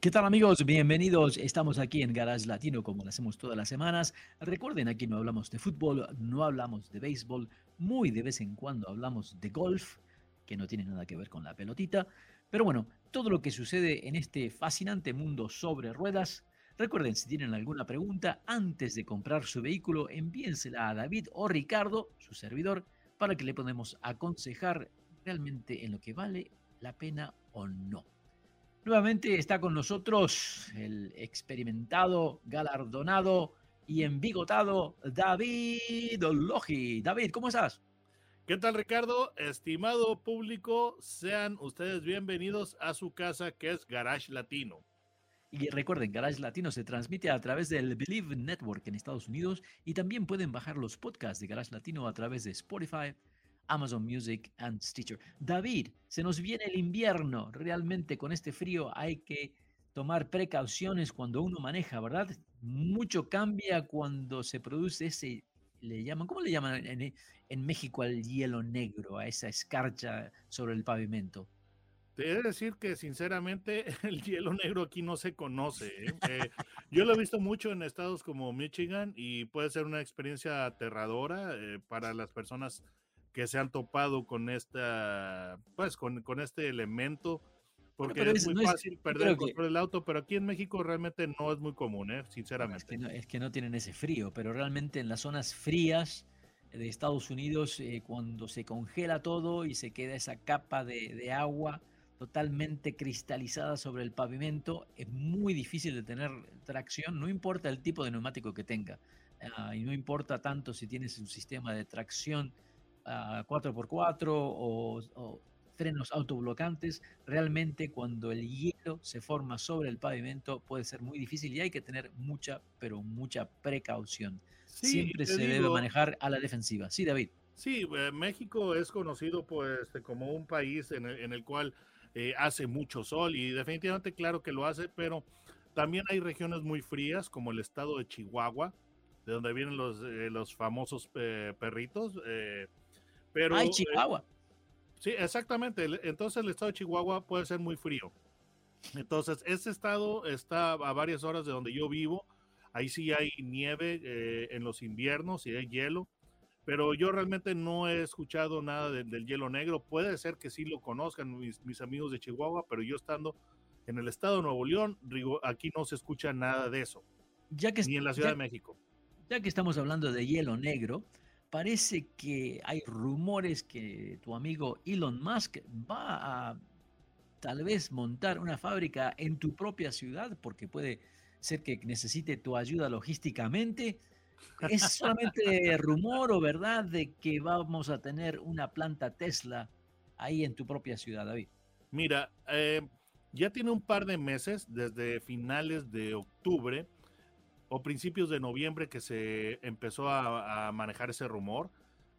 ¿Qué tal amigos? Bienvenidos. Estamos aquí en Garage Latino como lo hacemos todas las semanas. Recuerden, aquí no hablamos de fútbol, no hablamos de béisbol, muy de vez en cuando hablamos de golf, que no tiene nada que ver con la pelotita. Pero bueno, todo lo que sucede en este fascinante mundo sobre ruedas. Recuerden, si tienen alguna pregunta, antes de comprar su vehículo, envíensela a David o Ricardo, su servidor, para que le podamos aconsejar realmente en lo que vale la pena o no. Nuevamente está con nosotros el experimentado, galardonado y embigotado David Logi. David, ¿cómo estás? ¿Qué tal, Ricardo? Estimado público, sean ustedes bienvenidos a su casa que es Garage Latino. Y recuerden, Garage Latino se transmite a través del Believe Network en Estados Unidos y también pueden bajar los podcasts de Garage Latino a través de Spotify, Amazon Music and Stitcher. David, se nos viene el invierno. Realmente con este frío hay que tomar precauciones cuando uno maneja, ¿verdad? Mucho cambia cuando se produce ese, le llaman, ¿cómo le llaman en, en México al hielo negro, a esa escarcha sobre el pavimento? Te he de decir que sinceramente el hielo negro aquí no se conoce. ¿eh? Eh, yo lo he visto mucho en estados como Michigan y puede ser una experiencia aterradora eh, para las personas que se han topado con esta, pues, con, con este elemento, porque es, muy fácil perder el control del auto, pero aquí en México realmente no es muy común, ¿eh? sinceramente. Es que, no, es que, no, tienen ese frío, pero realmente en las zonas frías de Estados Unidos, eh, cuando se congela todo y se queda esa capa de, de agua totalmente cristalizada sobre el pavimento, es muy difícil de tener tracción, no importa el tipo de neumático que tenga, uh, y no importa tanto si tienes un sistema de tracción 4x4 o, o, frenos autoblocantes, realmente cuando el hielo se forma sobre el pavimento puede ser muy difícil y hay que tener mucha, pero mucha precaución. Sí, Siempre se digo, debe manejar a la defensiva. Sí, David. Sí, eh, México es conocido pues como un país en el, en el cual eh, hace mucho sol y definitivamente claro que lo hace, pero también hay regiones muy frías como el estado de Chihuahua, de donde vienen los, eh, los famosos perritos. Eh, pero, Ay, Chihuahua. sí, exactamente. Entonces el estado de Chihuahua puede ser muy frío. Entonces, este estado está a varias horas de donde yo vivo. Ahí sí hay nieve en los inviernos y hay hielo pero yo realmente no he escuchado nada de, del hielo negro. Puede ser que sí lo conozcan mis, mis, amigos de Chihuahua, pero yo estando en el estado de Nuevo León, aquí no se escucha nada de eso. Ya que, ni en la Ciudad ya, de México. Ya que estamos hablando de hielo negro, parece que hay rumores que tu amigo Elon Musk va a tal vez montar una fábrica en tu propia ciudad, porque puede ser que necesite tu ayuda logísticamente. ¿Es solamente rumor o verdad de que vamos a tener una planta Tesla ahí en tu propia ciudad, David? Mira, eh, ya tiene un par de meses, desde finales de octubre o principios de noviembre, que se empezó a, manejar ese rumor.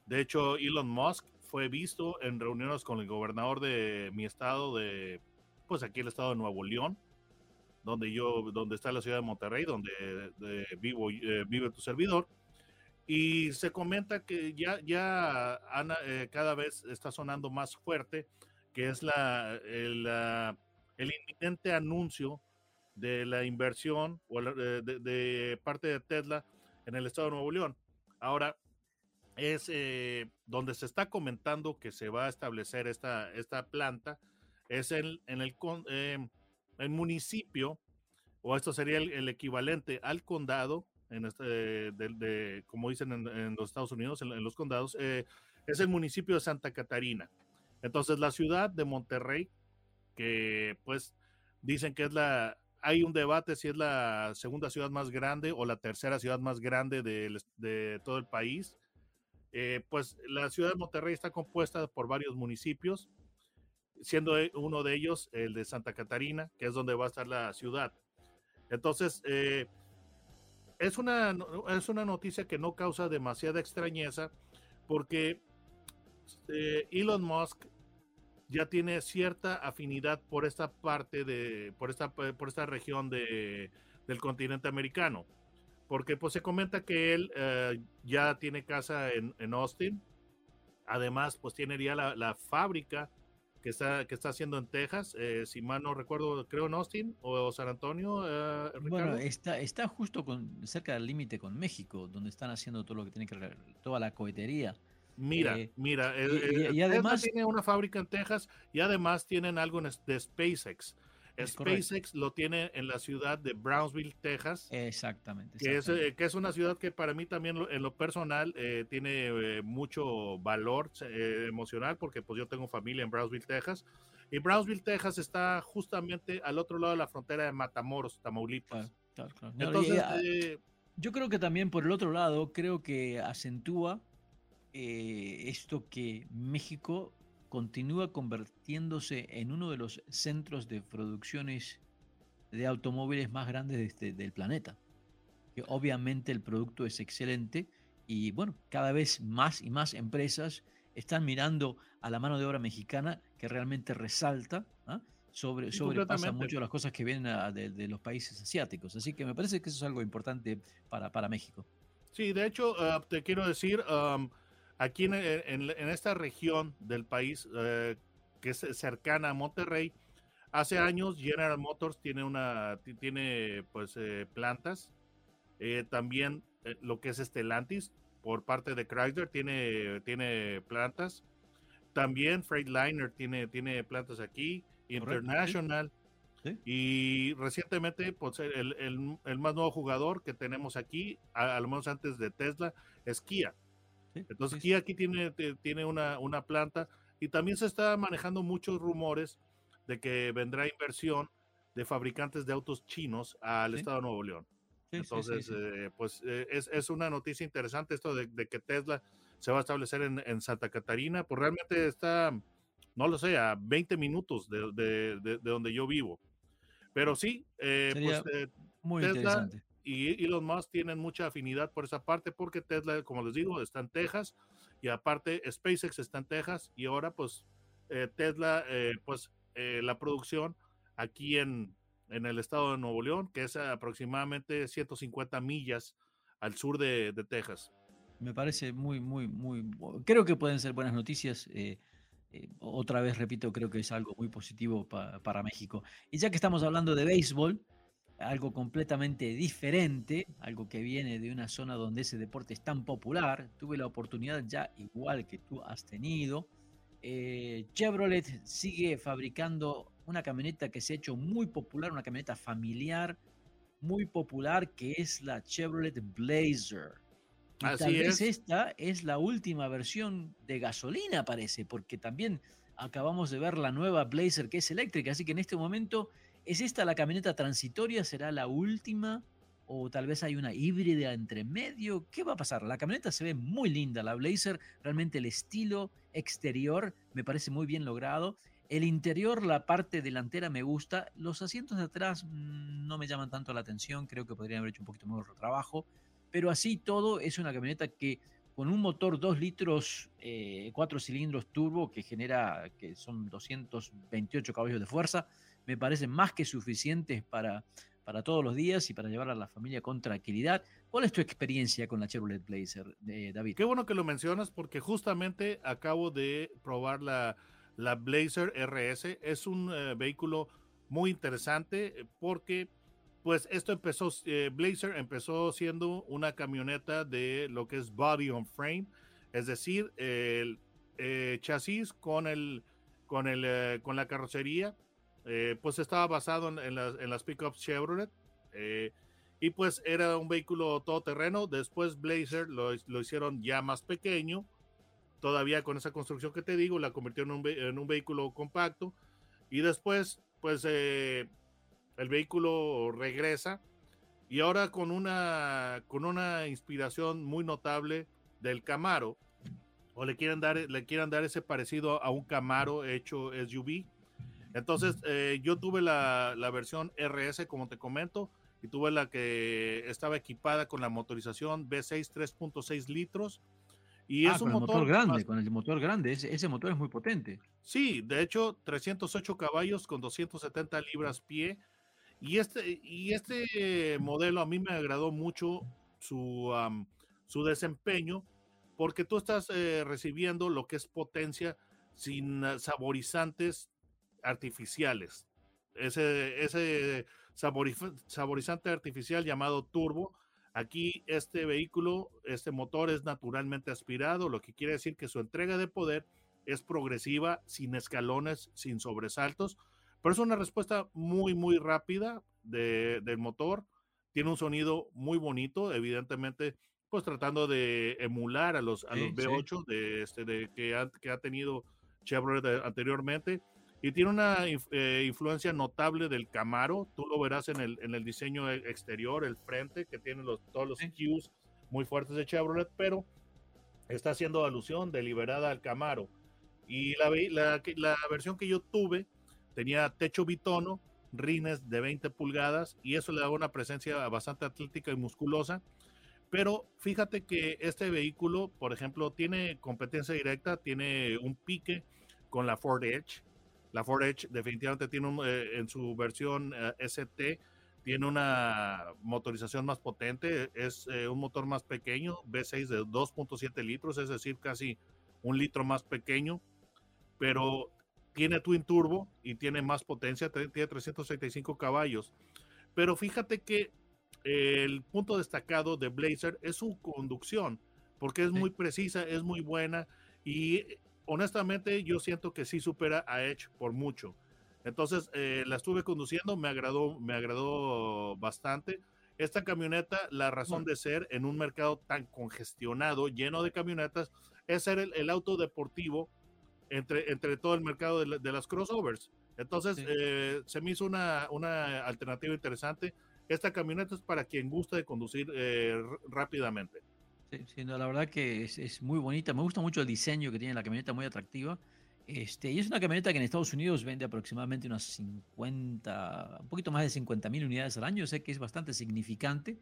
De hecho, Elon Musk fue visto en reuniones con el gobernador de mi estado, de pues aquí el estado de Nuevo León, donde yo, donde está la ciudad de Monterrey, donde de, vivo, eh, vive tu servidor. Y se comenta que ya, ya Ana, eh, cada vez está sonando más fuerte, que es la, el, la, el inminente anuncio de la inversión o de, parte de Tesla en el estado de Nuevo León. Ahora, es eh, donde se está comentando que se va a establecer esta, esta planta, es en, en el... Eh, el municipio, o esto sería el, equivalente al condado, en este, de, de, como dicen en, los Estados Unidos, en, en los condados, eh, es el municipio de Santa Catarina. Entonces, la ciudad de Monterrey, que pues dicen que es la, hay un debate si es la segunda ciudad más grande o la tercera ciudad más grande de, de todo el país. Eh, pues la ciudad de Monterrey está compuesta por varios municipios, siendo uno de ellos el de Santa Catarina, que es donde va a estar la ciudad. Entonces, eh, es una, es una noticia que no causa demasiada extrañeza porque eh, Elon Musk ya tiene cierta afinidad por esta parte de, por esta, por esta región de, del continente americano. Porque pues se comenta que él eh, ya tiene casa en, en, Austin. Además, pues tiene ya la, la fábrica que está, que está haciendo en Texas, eh, si mal no recuerdo, creo en Austin o San Antonio. Eh, bueno, está, está justo con, cerca del límite con México, donde están haciendo todo lo que tiene que ver, toda la cohetería. Mira, eh, mira, y, además tiene una fábrica en Texas y además tienen algo de SpaceX. SpaceX lo tiene en la ciudad de Brownsville, Texas. Exactamente. Que, Es, eh, que es una ciudad que para mí también en lo personal eh, tiene mucho valor emocional porque pues yo tengo familia en Brownsville, Texas. Y Brownsville, Texas está justamente al otro lado de la frontera de Matamoros, Tamaulipas. Entonces, yo creo que también por el otro lado, creo que acentúa esto que México continúa convirtiéndose en uno de los centros de producciones de automóviles más grandes este, del planeta. Que obviamente el producto es excelente y bueno, cada vez más y más empresas están mirando a la mano de obra mexicana que realmente resalta ¿ah? sobre, sobrepasa mucho las cosas que vienen de, los países asiáticos. Así que me parece que eso es algo importante para, para México. Sí, de hecho, ah, te quiero decir, aquí en, esta región del país eh, que es cercana a Monterrey, hace años General Motors tiene una tiene pues eh, plantas, eh, también lo que es Stellantis por parte de Chrysler tiene tiene plantas, también Freightliner tiene tiene plantas aquí, International. Y recientemente, pues el, el, más nuevo jugador que tenemos aquí, al menos antes de Tesla, es Kia. Entonces aquí, aquí tiene, tiene una, una planta y también se está manejando muchos rumores de que vendrá inversión de fabricantes de autos chinos al estado de Nuevo León. Entonces, eh, pues eh, es, es, una noticia interesante esto de, de, que Tesla se va a establecer en, en, Santa Catarina, pues realmente está, no lo sé, a 20 minutos de, de, de donde yo vivo. Pero sí, eh, pues muy Tesla, interesante y Elon Musk tienen mucha afinidad por esa parte porque Tesla, como les digo, está en Texas y aparte SpaceX está en Texas y ahora pues eh, Tesla, eh, pues eh, la producción aquí en, en el estado de Nuevo León, que es aproximadamente 150 millas al sur de, de Texas. Me parece muy, muy, muy, creo que pueden ser buenas noticias. otra vez, repito, creo que es algo muy positivo para México. Y ya que estamos hablando de béisbol, algo completamente diferente, algo que viene de una zona donde ese deporte es tan popular. Tuve la oportunidad ya, igual que tú has tenido. Eh, Chevrolet sigue fabricando una camioneta que se ha hecho muy popular, una camioneta familiar muy popular, que es la Chevrolet Blazer. Y tal vez esta es la última versión de gasolina, parece, porque también acabamos de ver la nueva Blazer que es eléctrica, así que en este momento ¿Es esta la camioneta transitoria? ¿Será la última? ¿O tal vez hay una híbrida entre medio? ¿Qué va a pasar? La camioneta se ve muy linda, la Blazer, realmente el estilo exterior me parece muy bien logrado. El interior, la parte delantera me gusta. Los asientos de atrás mm, no me llaman tanto la atención, creo que podrían haber hecho un poquito mejor trabajo. Pero así todo es una camioneta que con un motor 2 litros, 4 eh, cilindros turbo que genera, que son 228 caballos de fuerza, me parecen más que suficientes para, para todos los días y para llevar a la familia con tranquilidad. ¿Cuál es tu experiencia con la Chevrolet Blazer, eh, David? Qué bueno que lo mencionas porque justamente acabo de probar la, la Blazer RS. Es un eh, vehículo muy interesante porque pues esto empezó, eh, Blazer empezó siendo una camioneta de lo que es body on frame, es decir, el chasis con, el, con, el, con la carrocería eh, pues estaba basado en, las, en las pickups Chevrolet. Eh, y pues era un vehículo todoterreno. Después Blazer lo, hicieron ya más pequeño. Todavía con esa construcción que te digo, la convirtió en un, en un vehículo compacto. Y después, pues eh, el vehículo regresa. Y ahora con una, con una inspiración muy notable del Camaro. O le quieren dar, le quieren dar ese parecido a un Camaro hecho SUV entonces, eh, yo tuve la, versión RS, como te comento, y tuve la que estaba equipada con la motorización V6 3.6 litros. Y Ah, es un con el motor, grande, más- con el motor grande. Ese, ese motor es muy potente. Sí, de hecho, 308 caballos con 270 libras pie. Y este, y este modelo a mí me agradó mucho su, am, su desempeño, porque tú estás eh, recibiendo lo que es potencia sin saborizantes artificiales. Ese, ese saborizante artificial llamado turbo. Aquí este vehículo, este motor es naturalmente aspirado, lo que quiere decir que su entrega de poder es progresiva, sin escalones, sin sobresaltos, pero es una respuesta muy, muy rápida de- del motor. Tiene un sonido muy bonito, evidentemente, pues tratando de emular a los, a Sí, los sí. V8 de, este, de, que, ha, que ha tenido Chevrolet de- anteriormente. Y tiene una eh, influencia notable del Camaro. Tú lo verás en el, en el diseño e- exterior, el frente, que tiene los, todos los cues muy fuertes de Chevrolet, pero está haciendo alusión deliberada al Camaro. Y la, la, la versión que yo tuve tenía techo bitono, rines de 20 pulgadas y eso le daba una presencia bastante atlética y musculosa. Pero fíjate que este vehículo, por ejemplo, tiene competencia directa, tiene un pique con la Ford Edge. La Ford Edge definitivamente tiene un, eh, en su versión eh, ST, tiene una motorización más potente, es eh, un motor más pequeño, V6 de 2.7 litros, es decir, casi un litro más pequeño, pero tiene twin turbo y tiene más potencia, tiene 335 caballos. Pero fíjate que el punto destacado de Blazer es su conducción, porque es muy precisa, es muy buena y honestamente yo siento que sí supera a Edge por mucho. Entonces eh, la estuve conduciendo, me agradó, me agradó bastante. Esta camioneta, la razón de ser en un mercado tan congestionado, lleno de camionetas, es ser el, el auto deportivo entre, entre todo el mercado de, la- de las crossovers. Entonces, Sí. eh, se me hizo una, una alternativa interesante. Esta camioneta es para quien gusta de conducir eh, rápidamente. Sí, sí, no, la verdad que es, es muy bonita. Me gusta mucho el diseño que tiene la camioneta, muy atractiva. Este, y es una camioneta que en Estados Unidos vende aproximadamente unas 50, un poquito más de 50 mil unidades al año. Sé que es bastante significante.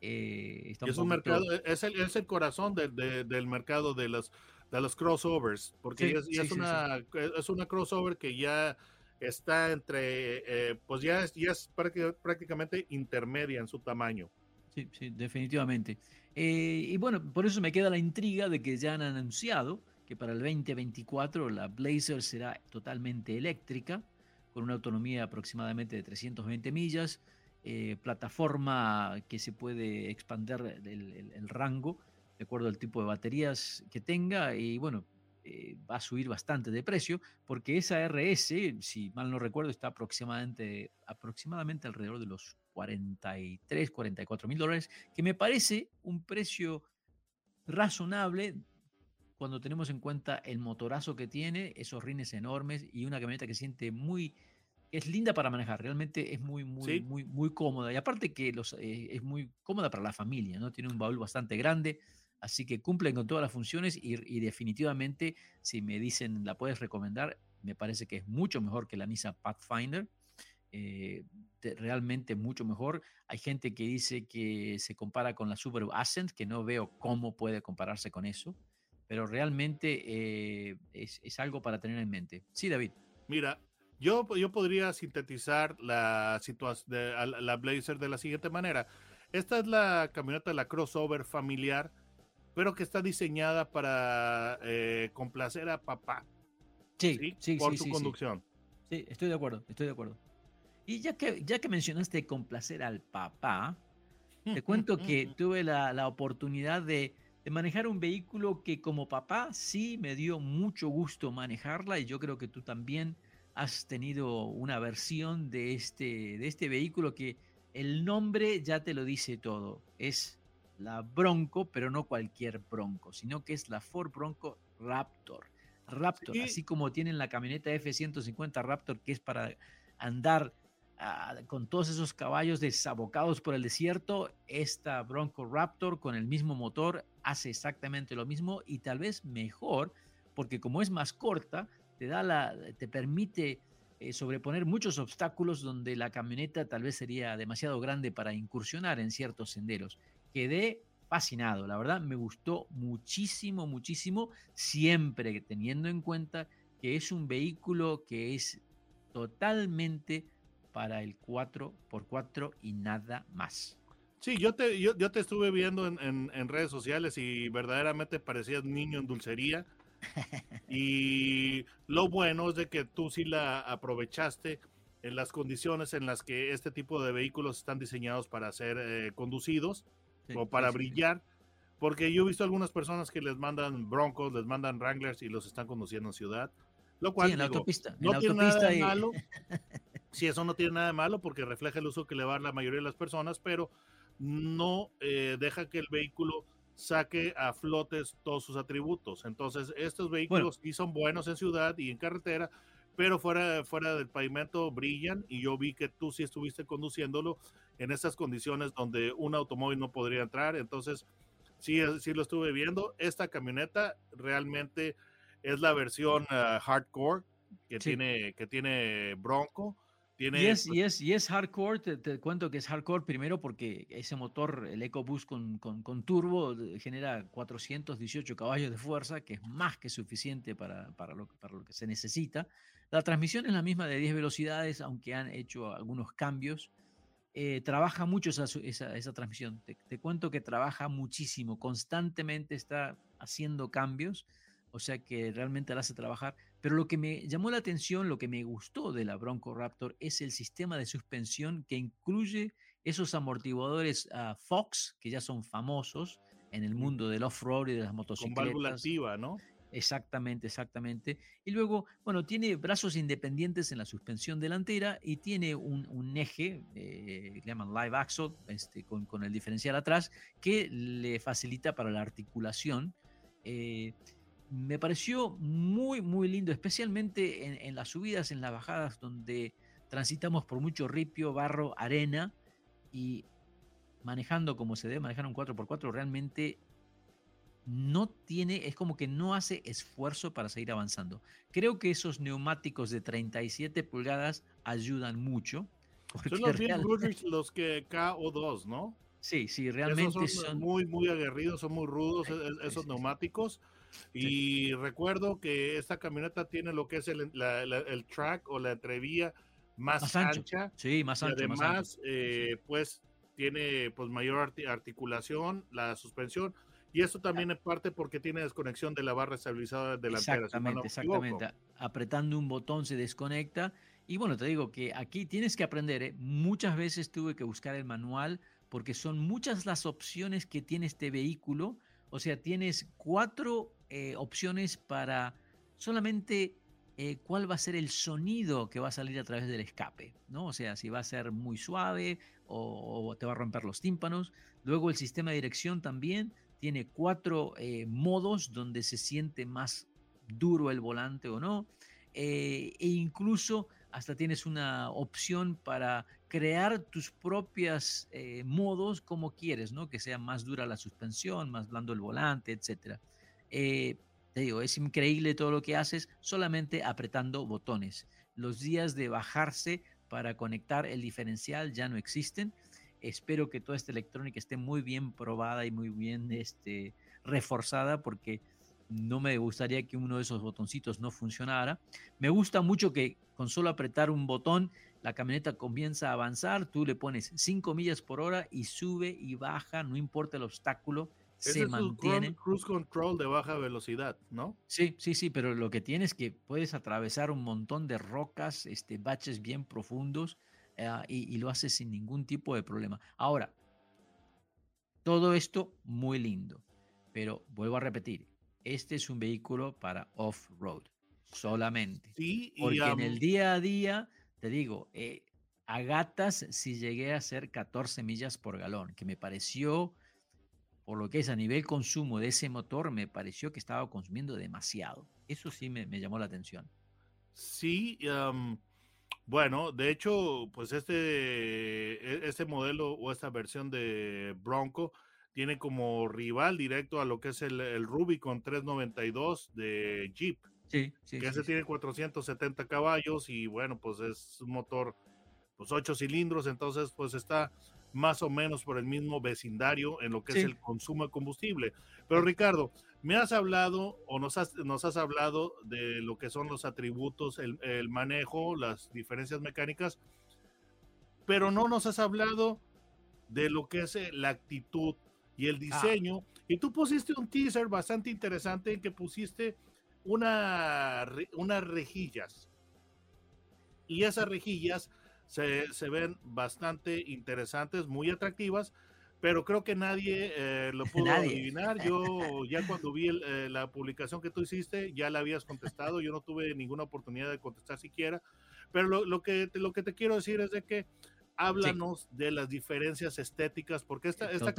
Eh, está es un poquito- mercado, es el, es el corazón del- de- del mercado de los, de los crossovers, porque Sí, es, ya sí, es sí, sí. una, es una crossover que ya está entre, eh, pues ya es, ya es prácti- prácticamente intermedia en su tamaño. Sí, sí, definitivamente. Eh, y bueno, por eso me queda la intriga de que ya han anunciado que para el 2024 la Blazer será totalmente eléctrica, con una autonomía aproximadamente de 320 millas, eh, plataforma que se puede expandir el, el- el rango de acuerdo al tipo de baterías que tenga y bueno, eh, va a subir bastante de precio porque esa RS, si mal no recuerdo, está aproximadamente, aproximadamente alrededor de los 43, 44 mil dólares, que me parece un precio razonable cuando tenemos en cuenta el motorazo que tiene, esos rines enormes y una camioneta que siente muy, es linda para manejar, realmente es muy, muy, Sí. muy, muy cómoda. Y aparte que los, eh, es muy cómoda para la familia, ¿no? Tiene un baúl bastante grande, así que cumplen con todas las funciones y, y definitivamente, si me dicen la puedes recomendar, me parece que es mucho mejor que la Nissan Pathfinder. Eh, realmente mucho mejor. Hay gente que dice que se compara con la Subaru Ascent, que no veo cómo puede compararse con eso, pero realmente eh, es, es algo para tener en mente. Sí, David. Mira, yo, yo podría sintetizar la situación de a la la Blazer de la siguiente manera. Esta es la camioneta, la crossover familiar, pero que está diseñada para eh, complacer a papá, Sí, ¿sí? sí, Por sí, su sí, sí. conducción. Sí, estoy de acuerdo, estoy de acuerdo. Y ya que, ya que mencionaste complacer al papá, te cuento que tuve la, la oportunidad de, de manejar un vehículo que como papá sí me dio mucho gusto manejarla y yo creo que tú también has tenido una versión de este, de este vehículo que el nombre ya te lo dice todo. Es la Bronco, pero no cualquier Bronco, sino que es la Ford Bronco Raptor. Raptor, Sí. así como tienen la camioneta F-150 Raptor que es para andar ah, con todos esos caballos desabocados por el desierto, esta Bronco Raptor con el mismo motor hace exactamente lo mismo y tal vez mejor, porque como es más corta, te da la, te permite eh, sobreponer muchos obstáculos donde la camioneta tal vez sería demasiado grande para incursionar en ciertos senderos. Quedé fascinado, la verdad me gustó muchísimo, muchísimo, siempre teniendo en cuenta que es un vehículo que es totalmente para el 4x4 y nada más. Sí, yo te, yo, yo te estuve viendo en, en, redes sociales y verdaderamente parecías niño en dulcería. y lo bueno es de que tú sí la aprovechaste en las condiciones en las que este tipo de vehículos están diseñados para ser eh, conducidos o para brillar. Porque yo he visto algunas personas que les mandan Broncos, les mandan Wranglers y los están conduciendo en ciudad. Lo cual en la autopista. no tiene nada de malo. sí, eso no tiene nada de malo porque refleja el uso que le va a dar la mayoría de las personas, pero no eh, deja que el vehículo saque a flotes todos sus atributos. Entonces, estos vehículos sí son buenos en ciudad y en carretera, pero fuera, fuera del pavimento brillan y yo vi que tú sí estuviste conduciéndolo en esas condiciones donde un automóvil no podría entrar. Entonces, sí, sí lo estuve viendo. Esta camioneta realmente es la versión ah, hardcore que, tiene, que tiene Bronco y, es, y, es, y es hardcore, te, cuento que es hardcore primero porque ese motor, el EcoBoost con, con, con, turbo, genera 418 caballos de fuerza, que es más que suficiente para, para, lo, para lo que se necesita. La transmisión es la misma de 10 velocidades, aunque han hecho algunos cambios. Eh, trabaja mucho esa, esa, esa transmisión. Te, te, cuento que trabaja muchísimo, constantemente está haciendo cambios, o sea que realmente la hace trabajar. Pero lo que me llamó la atención, lo que me gustó de la Bronco Raptor es el sistema de suspensión que incluye esos amortiguadores uh, Fox, que ya son famosos en el mundo del off-road y de las motocicletas. Con válvula activa, ¿no? Exactamente, exactamente. Y luego, bueno, tiene brazos independientes en la suspensión delantera y tiene un, un eje, eh, que llaman live axle, este, con, con, el diferencial atrás, que le facilita para la articulación. Eh, me pareció muy, muy lindo, especialmente en, las subidas, en las bajadas, donde transitamos por mucho ripio, barro, arena y manejando como se debe manejar un 4x4, realmente no tiene, es como que no hace esfuerzo para seguir avanzando. Creo que esos neumáticos de 37 pulgadas ayudan mucho. Son los bien los que KO2, ¿no? Sí, sí, realmente son, muy, muy aguerridos, son muy rudos esos neumáticos. Y recuerdo que esta camioneta tiene lo que es el, el track o la entrevía más, ancha. Sí, más ancha. Y además, eh, pues tiene pues mayor articulación, la suspensión. Y eso también es parte porque tiene desconexión de la barra estabilizadora delantera. Exactamente, exactamente. Apretando un botón se desconecta. Y bueno, te digo que aquí tienes que aprender. ¿eh? Muchas veces tuve que buscar el manual porque son muchas las opciones que tiene este vehículo. O sea, tienes cuatro eh, opciones para solamente eh, cuál va a ser el sonido que va a salir a través del escape, ¿no? O sea, si va a ser muy suave o, te va a romper los tímpanos. Luego el sistema de dirección también tiene cuatro eh, modos donde se siente más duro el volante o no. e incluso hasta tienes una opción para crear tus propios modos como quieres, ¿no? Que sea más dura la suspensión, más blando el volante, etcétera. Eh, te digo, es increíble todo lo que haces solamente apretando botones. Los días de bajarse para conectar el diferencial ya no existen. Espero que toda esta electrónica esté muy bien probada y muy bien este, reforzada porque no me gustaría que uno de esos botoncitos no funcionara. Me gusta mucho que con solo apretar un botón la camioneta comienza a avanzar, tú le pones 5 millas por hora y sube y baja, no importa el obstáculo, se mantiene. cruise control de baja velocidad, ¿no? Sí, sí, sí, pero lo que tienes es que puedes atravesar un montón de rocas, este, baches bien profundos eh, y, lo haces sin ningún tipo de problema. Ahora, todo esto muy lindo, pero vuelvo a repetir, este es un vehículo para off-road solamente. Sí, porque en el día a día, te digo, eh, a gatas si llegué a hacer 14 millas por galón, que me pareció por lo que es a nivel consumo de ese motor, me pareció que estaba consumiendo demasiado. Eso sí me, llamó la atención. Sí, bueno, de hecho, pues este, e, este modelo o esta versión de Bronco tiene como rival directo a lo que es el, el Rubicon 392 de Jeep. Sí, sí. Que ese tiene 470 caballos y bueno, pues es un motor, pues 8 cilindros, entonces pues está más o menos por el mismo vecindario en lo que es el consumo de combustible. Pero Ricardo, me has hablado o nos has, nos has hablado de lo que son los atributos, el, el manejo, las diferencias mecánicas, pero no nos has hablado de lo que es eh, la actitud y el ah. diseño. Y tú pusiste un teaser bastante interesante en que pusiste una, unas rejillas. Y esas rejillas se, se, ven bastante interesantes, muy atractivas, pero creo que nadie eh, lo pudo adivinar. Yo ya cuando vi eh, la publicación que tú hiciste, ya la habías contestado, yo no tuve ninguna oportunidad de contestar siquiera, pero lo, lo, que, lo que te quiero decir es de que háblanos de las diferencias estéticas, porque esta, esta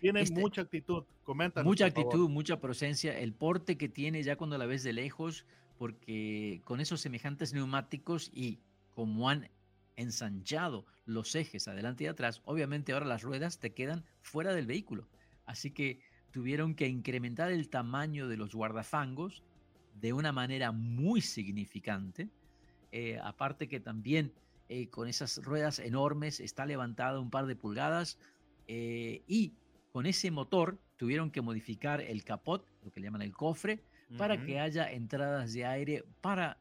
tiene este mucha actitud. Coméntanos. Mucha actitud, mucha presencia, el porte que tiene ya cuando la ves de lejos, porque con esos semejantes neumáticos y como han ensanchado los ejes adelante y atrás, obviamente ahora las ruedas te quedan fuera del vehículo. Así que tuvieron que incrementar el tamaño de los guardafangos de una manera muy significante. Eh, aparte que también eh, con esas ruedas enormes, está levantada un par de pulgadas eh, y con ese motor tuvieron que modificar el capot, lo que le llaman el cofre, para que haya entradas de aire para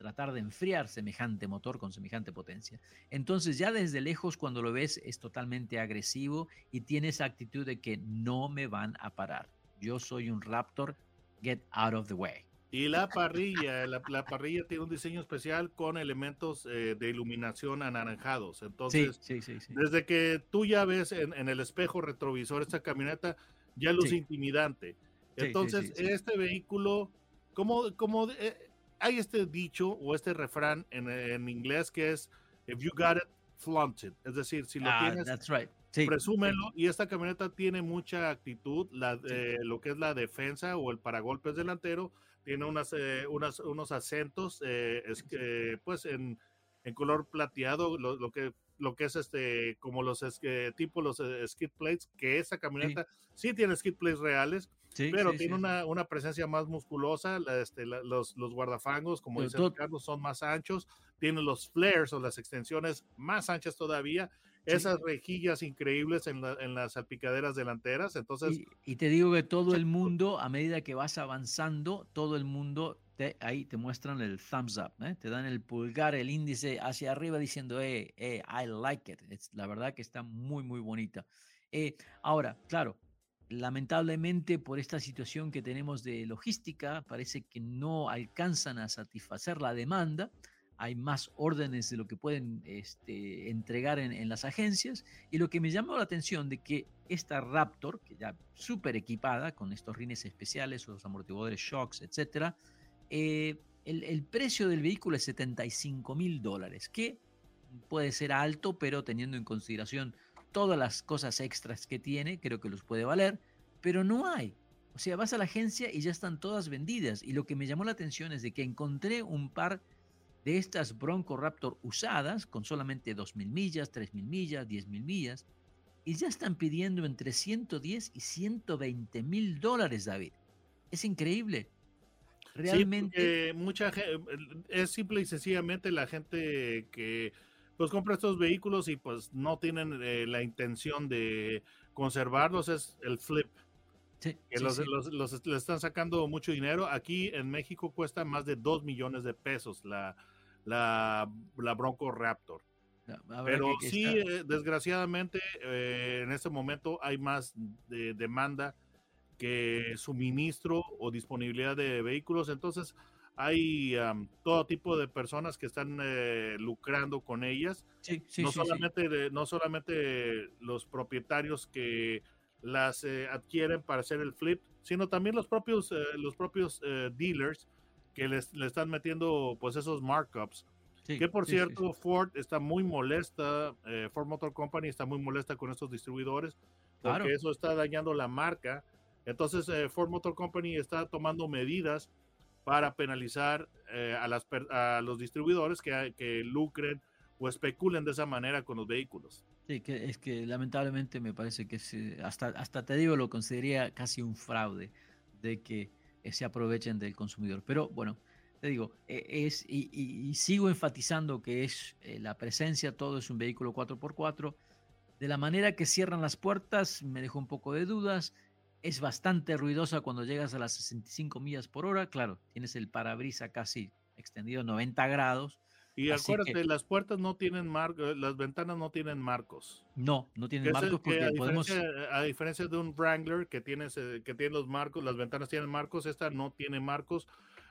tratar de enfriar semejante motor con semejante potencia. Entonces ya desde lejos cuando lo ves es totalmente agresivo y tiene esa actitud de que no me van a parar. Yo soy un Raptor, get out of the way. Y la parrilla, la, parrilla tiene un diseño especial con elementos eh, de iluminación anaranjados. Entonces, desde que tú ya ves en, el espejo retrovisor esta camioneta, ya luce intimidante. Entonces, este vehículo, como, como eh, hay este dicho o este refrán en, inglés que es, if you got it, flaunt it. Es decir, si lo ah, tienes, presúmelo. Y esta camioneta tiene mucha actitud, la, lo que es la defensa o el paragolpes delantero tiene unas, eh, unas, unos acentos, eh, es que, pues en, en color plateado, lo, lo, que lo que es este, como los tipo los eh, skid plates, que esa camioneta sí, tiene skid plates reales, pero tiene Una, una, presencia más musculosa, este, los, los guardafangos, como dice Ricardo, son más anchos, tienen los flares o las extensiones más anchas todavía, esas rejillas increíbles en, las salpicaderas delanteras. Entonces, y, te digo que todo el mundo, a medida que vas avanzando, todo el mundo te, ahí te muestran el thumbs up, ¿eh? te dan el pulgar, el índice hacia arriba diciendo, eh, eh I like it. la verdad que está muy, muy bonita. Eh, ahora, claro, lamentablemente por esta situación que tenemos de logística, parece que no alcanzan a satisfacer la demanda hay más órdenes de lo que pueden este, entregar en, las agencias. Y lo que me llamó la atención de que esta Raptor, que ya súper equipada con estos rines especiales, los amortiguadores shocks, etc., eh, el, precio del vehículo es 75 mil dólares, que puede ser alto, pero teniendo en consideración todas las cosas extras que tiene, creo que los puede valer, pero no hay. O sea, vas a la agencia y ya están todas vendidas. Y lo que me llamó la atención es de que encontré un par de estas Bronco Raptor usadas con solamente 2.000 millas, 3.000 millas, 10.000 millas, y ya están pidiendo entre 110 y 120 mil dólares, David. Es increíble. Realmente. mucha es simple y sencillamente la gente que pues compra estos vehículos y pues no tienen eh, la intención de conservarlos, es el flip. Sí, que los, Los, le están sacando mucho dinero. Aquí en México cuesta más de 2 millones de pesos la, la, la Bronco Raptor. Pero sí, eh, desgraciadamente, eh, en este momento hay más de demanda que suministro o disponibilidad de vehículos. Entonces, hay todo tipo de personas que están eh, lucrando con ellas. no, solamente no solamente los propietarios que las eh, adquieren para hacer el flip, sino también los propios, eh, los propios eh, dealers que les, le están metiendo pues esos markups. que por cierto, Ford está muy molesta, Ford Motor Company está muy molesta con estos distribuidores, porque eso está dañando la marca. Entonces, Ford Motor Company está tomando medidas para penalizar a, las, a los distribuidores que, que lucren o especulen de esa manera con los vehículos. Sí, que es que lamentablemente me parece que hasta, hasta te digo, lo consideraría casi un fraude, de que eh, se aprovechen del consumidor. Pero bueno, te digo, e, es, y, sigo enfatizando que es eh, la presencia, todo es un vehículo 4x4. De la manera que cierran las puertas, me dejó un poco de dudas. Es bastante ruidosa cuando llegas a las 65 millas por hora. Claro, tienes el parabrisa casi extendido 90 grados. Y acuérdate, las puertas no tienen marcos, las ventanas no tienen marcos. No, no tienen marcos porque a podemos. Diferencia, a diferencia de un Wrangler que tiene, que tiene los marcos, las ventanas tienen marcos, esta no tiene marcos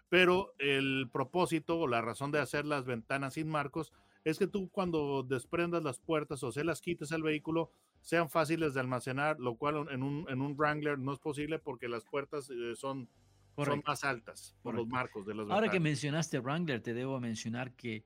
pero el propósito o la razón de hacer las ventanas sin marcos es que tú cuando desprendas las puertas o se las quites al vehículo sean fáciles de almacenar, lo cual en un, en un Wrangler no es posible porque las puertas eh, son, son, más altas por los marcos de las ventanas. Ahora que mencionaste Wrangler, te debo mencionar que eh,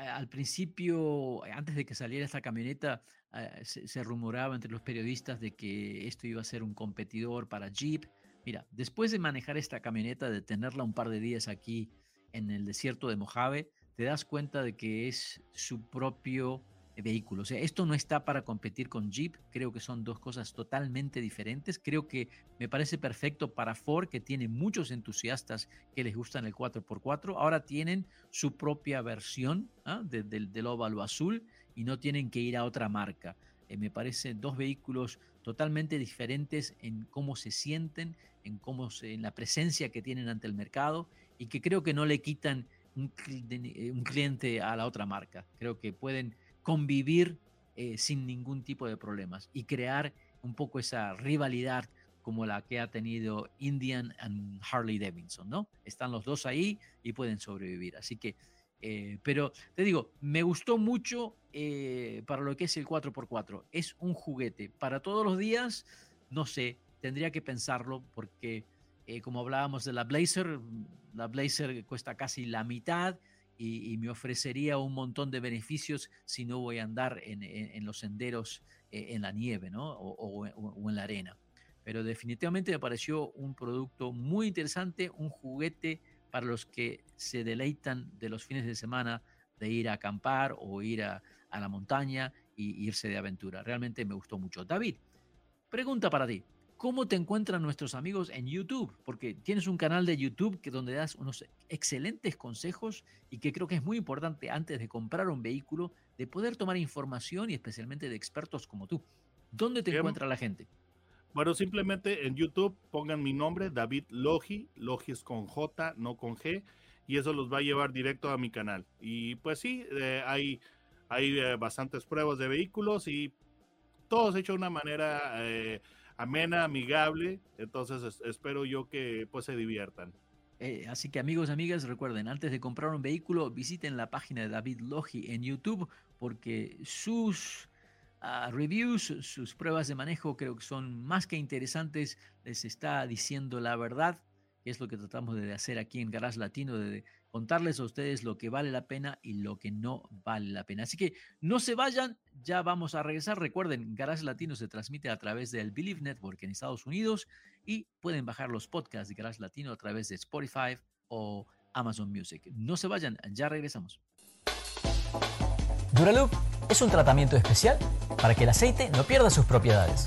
al principio, antes de que saliera esta camioneta, eh, se, se, rumoraba entre los periodistas de que esto iba a ser un competidor para Jeep. Mira, después de manejar esta camioneta, de tenerla un par de días aquí en el desierto de Mojave, te das cuenta de que es su propio vehículo. O esto no está para competir con Jeep. Creo que son dos cosas totalmente diferentes. Creo que me parece perfecto para Ford, que tiene muchos entusiastas que les gustan el 4x4. Ahora tienen su propia versión ¿ah? del óvalo azul y no tienen que ir a otra marca. Eh, me parecen dos vehículos totalmente diferentes en cómo se sienten, en cómo se, en la presencia que tienen ante el mercado y que creo que no le quitan un, eh, cliente a la otra marca. Creo que pueden convivir eh, sin ningún tipo de problemas y crear un poco esa rivalidad como la que ha tenido Indian and Harley Davidson, ¿no? Están los dos ahí y pueden sobrevivir. Así que, eh, pero te digo, me gustó mucho para lo que es el 4x4. Es un juguete para todos los días, no sé, tendría que pensarlo porque, eh, como hablábamos de la Blazer, la Blazer cuesta casi la mitad y, me ofrecería un montón de beneficios si no voy a andar en, los senderos eh, en la nieve. O, en la arena. Pero definitivamente me pareció un producto muy interesante, un juguete para los que se deleitan de los fines de semana de ir a acampar o ir a, a la montaña y irse de aventura. Realmente me gustó mucho. David, pregunta para ti cómo te encuentran nuestros amigos en YouTube, porque tienes un canal de YouTube que donde das unos excelentes consejos y que creo que es muy importante antes de comprar un vehículo de poder tomar información y especialmente de expertos como tú. ¿Dónde te encuentra la gente? Bueno, simplemente en YouTube pongan mi nombre, David Logi, Logi es con J, no con G, y eso los va a llevar directo a mi canal. Y pues sí, eh, hay, hay eh, bastantes pruebas de vehículos y todos hechos de una manera... Eh, amena, amigable. Entonces espero yo que pues se diviertan. Eh, así que amigos amigas, recuerden, antes de comprar un vehículo, visiten la página de David Logi en YouTube porque sus ah, reviews, sus pruebas de manejo creo que son más que interesantes. Les está diciendo la verdad, que es lo que tratamos de hacer aquí en Garage Latino, de contarles a ustedes lo que vale la pena y lo que no vale la pena. Así que no se vayan, ya vamos a regresar. Recuerden, Garage Latino se transmite a través del Believe Network en Estados Unidos y pueden bajar los podcasts de Garage Latino a través de Spotify o Amazon Music. No se vayan, ya regresamos. Duraloop es un tratamiento especial para que el aceite no pierda sus propiedades.